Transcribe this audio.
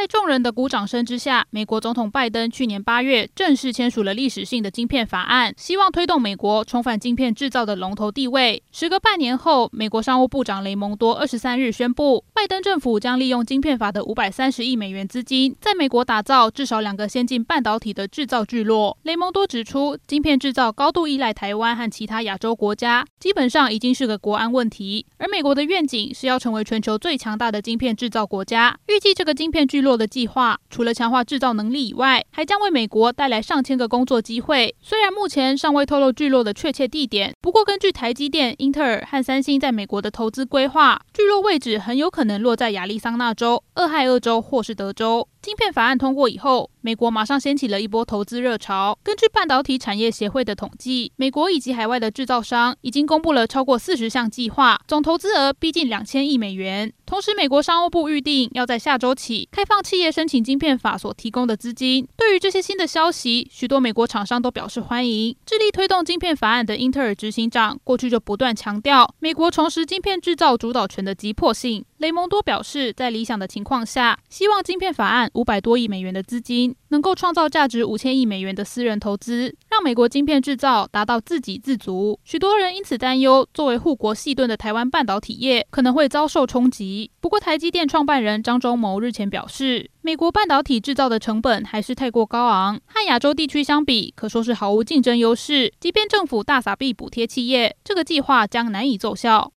在众人的鼓掌声之下，美国总统拜登去年八月正式签署了历史性的晶片法案，希望推动美国重返晶片制造的龙头地位。时隔半年后，美国商务部长雷蒙多二十三日宣布，拜登政府将利用晶片法的五百三十亿美元资金，在美国打造至少两个先进半导体的制造聚落。雷蒙多指出，晶片制造高度依赖台湾和其他亚洲国家，基本上已经是个国安问题。而美国的愿景是要成为全球最强大的晶片制造国家。预计这个晶片聚落落的计划，除了强化制造能力以外，还将为美国带来上千个工作机会。虽然目前尚未透露聚落的确切地点，不过根据台积电、英特尔和三星在美国的投资规划，聚落位置很有可能落在亚利桑那州、俄亥俄州或是德州。晶片法案通过以后，美国马上掀起了一波投资热潮。根据半导体产业协会的统计，美国以及海外的制造商已经公布了超过四十项计划，总投资额逼近两千亿美元。同时，美国商务部预定要在下周起开放企业申请晶片法所提供的资金。对于这些新的消息，许多美国厂商都表示欢迎。致力推动晶片法案的英特尔执行长过去就不断强调，美国重拾晶片制造主导权的急迫性。雷蒙多表示，在理想的情况下，希望晶片法案五百多亿美元的资金能够创造价值五千亿美元的私人投资，让美国晶片制造达到自给自足。许多人因此担忧，作为护国细盾的台湾半导体业可能会遭受冲击。不过，台积电创办人张忠谋日前表示，美国半导体制造的成本还是太过高昂，和亚洲地区相比，可说是毫无竞争优势。即便政府大撒币补贴企业，这个计划将难以奏效。